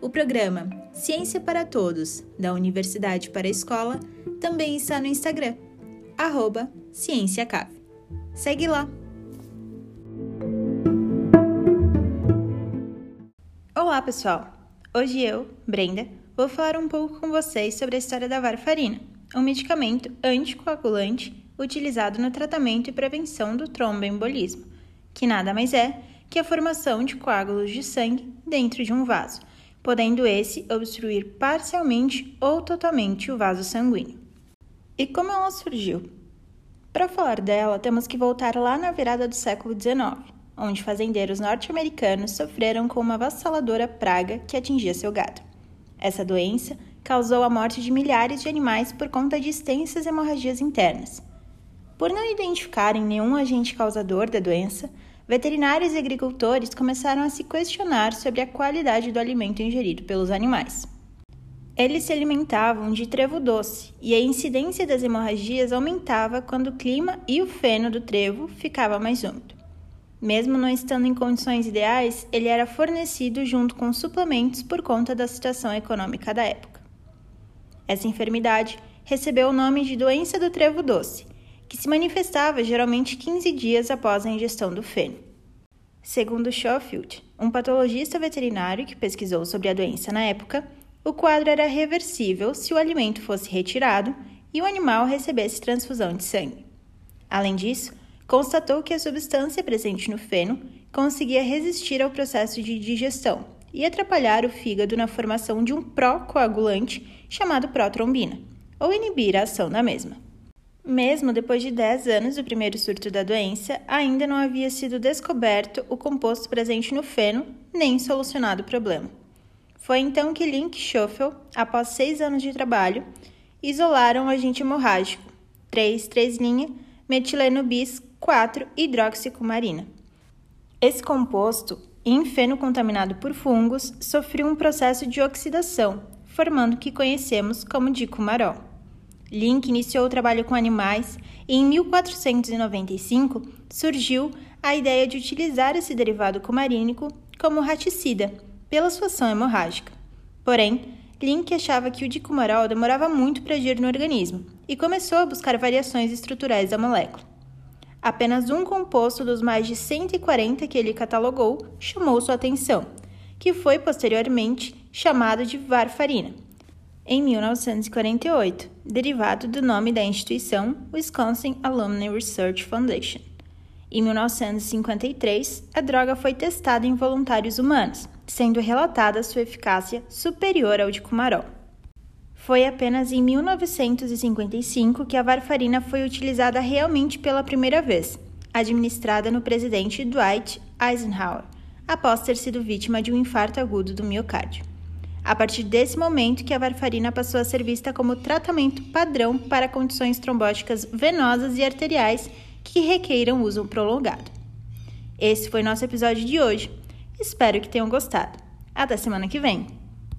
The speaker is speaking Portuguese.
o programa Ciência para Todos, da Universidade para a Escola, também está no Instagram, arroba CiênciaCave. Segue lá! Olá, pessoal! Hoje eu, Brenda, vou falar um pouco com vocês sobre a história da varfarina, um medicamento anticoagulante utilizado no tratamento e prevenção do tromboembolismo, que nada mais é que a formação de coágulos de sangue dentro de um vaso, podendo esse obstruir parcialmente ou totalmente o vaso sanguíneo. E como ela surgiu? Para falar dela, temos que voltar lá na virada do século XIX, onde fazendeiros norte-americanos sofreram com uma avassaladora praga que atingia seu gado. Essa doença causou a morte de milhares de animais por conta de extensas hemorragias internas. Por não identificarem nenhum agente causador da doença, veterinários e agricultores começaram a se questionar sobre a qualidade do alimento ingerido pelos animais. Eles se alimentavam de trevo doce e a incidência das hemorragias aumentava quando o clima e o feno do trevo ficava mais úmido. Mesmo não estando em condições ideais, ele era fornecido junto com suplementos por conta da situação econômica da época. Essa enfermidade recebeu o nome de doença do trevo doce que se manifestava geralmente 15 dias após a ingestão do feno. Segundo Schofield, um patologista veterinário que pesquisou sobre a doença na época, o quadro era reversível se o alimento fosse retirado e o animal recebesse transfusão de sangue. Além disso, constatou que a substância presente no feno conseguia resistir ao processo de digestão e atrapalhar o fígado na formação de um pró-coagulante chamado protrombina, ou inibir a ação da mesma. Mesmo depois de 10 anos do primeiro surto da doença, ainda não havia sido descoberto o composto presente no feno, nem solucionado o problema. Foi então que Link e Schoffel, após seis anos de trabalho, isolaram o agente hemorrágico 3,3' metileno bis 4 hidroxicumarina. Esse composto, em feno contaminado por fungos, sofreu um processo de oxidação, formando o que conhecemos como dicumarol. Link iniciou o trabalho com animais e em 1495 surgiu a ideia de utilizar esse derivado cumarínico como raticida pela sua ação hemorrágica. Porém, Link achava que o dicumarol demorava muito para agir no organismo e começou a buscar variações estruturais da molécula. Apenas um composto dos mais de 140 que ele catalogou chamou sua atenção, que foi posteriormente chamado de varfarina em 1948, derivado do nome da instituição Wisconsin Alumni Research Foundation. Em 1953, a droga foi testada em voluntários humanos, sendo relatada sua eficácia superior ao de Cumarol. Foi apenas em 1955 que a varfarina foi utilizada realmente pela primeira vez, administrada no presidente Dwight Eisenhower, após ter sido vítima de um infarto agudo do miocárdio. A partir desse momento que a varfarina passou a ser vista como tratamento padrão para condições trombóticas venosas e arteriais que requeiram uso prolongado. Esse foi nosso episódio de hoje. Espero que tenham gostado. Até semana que vem!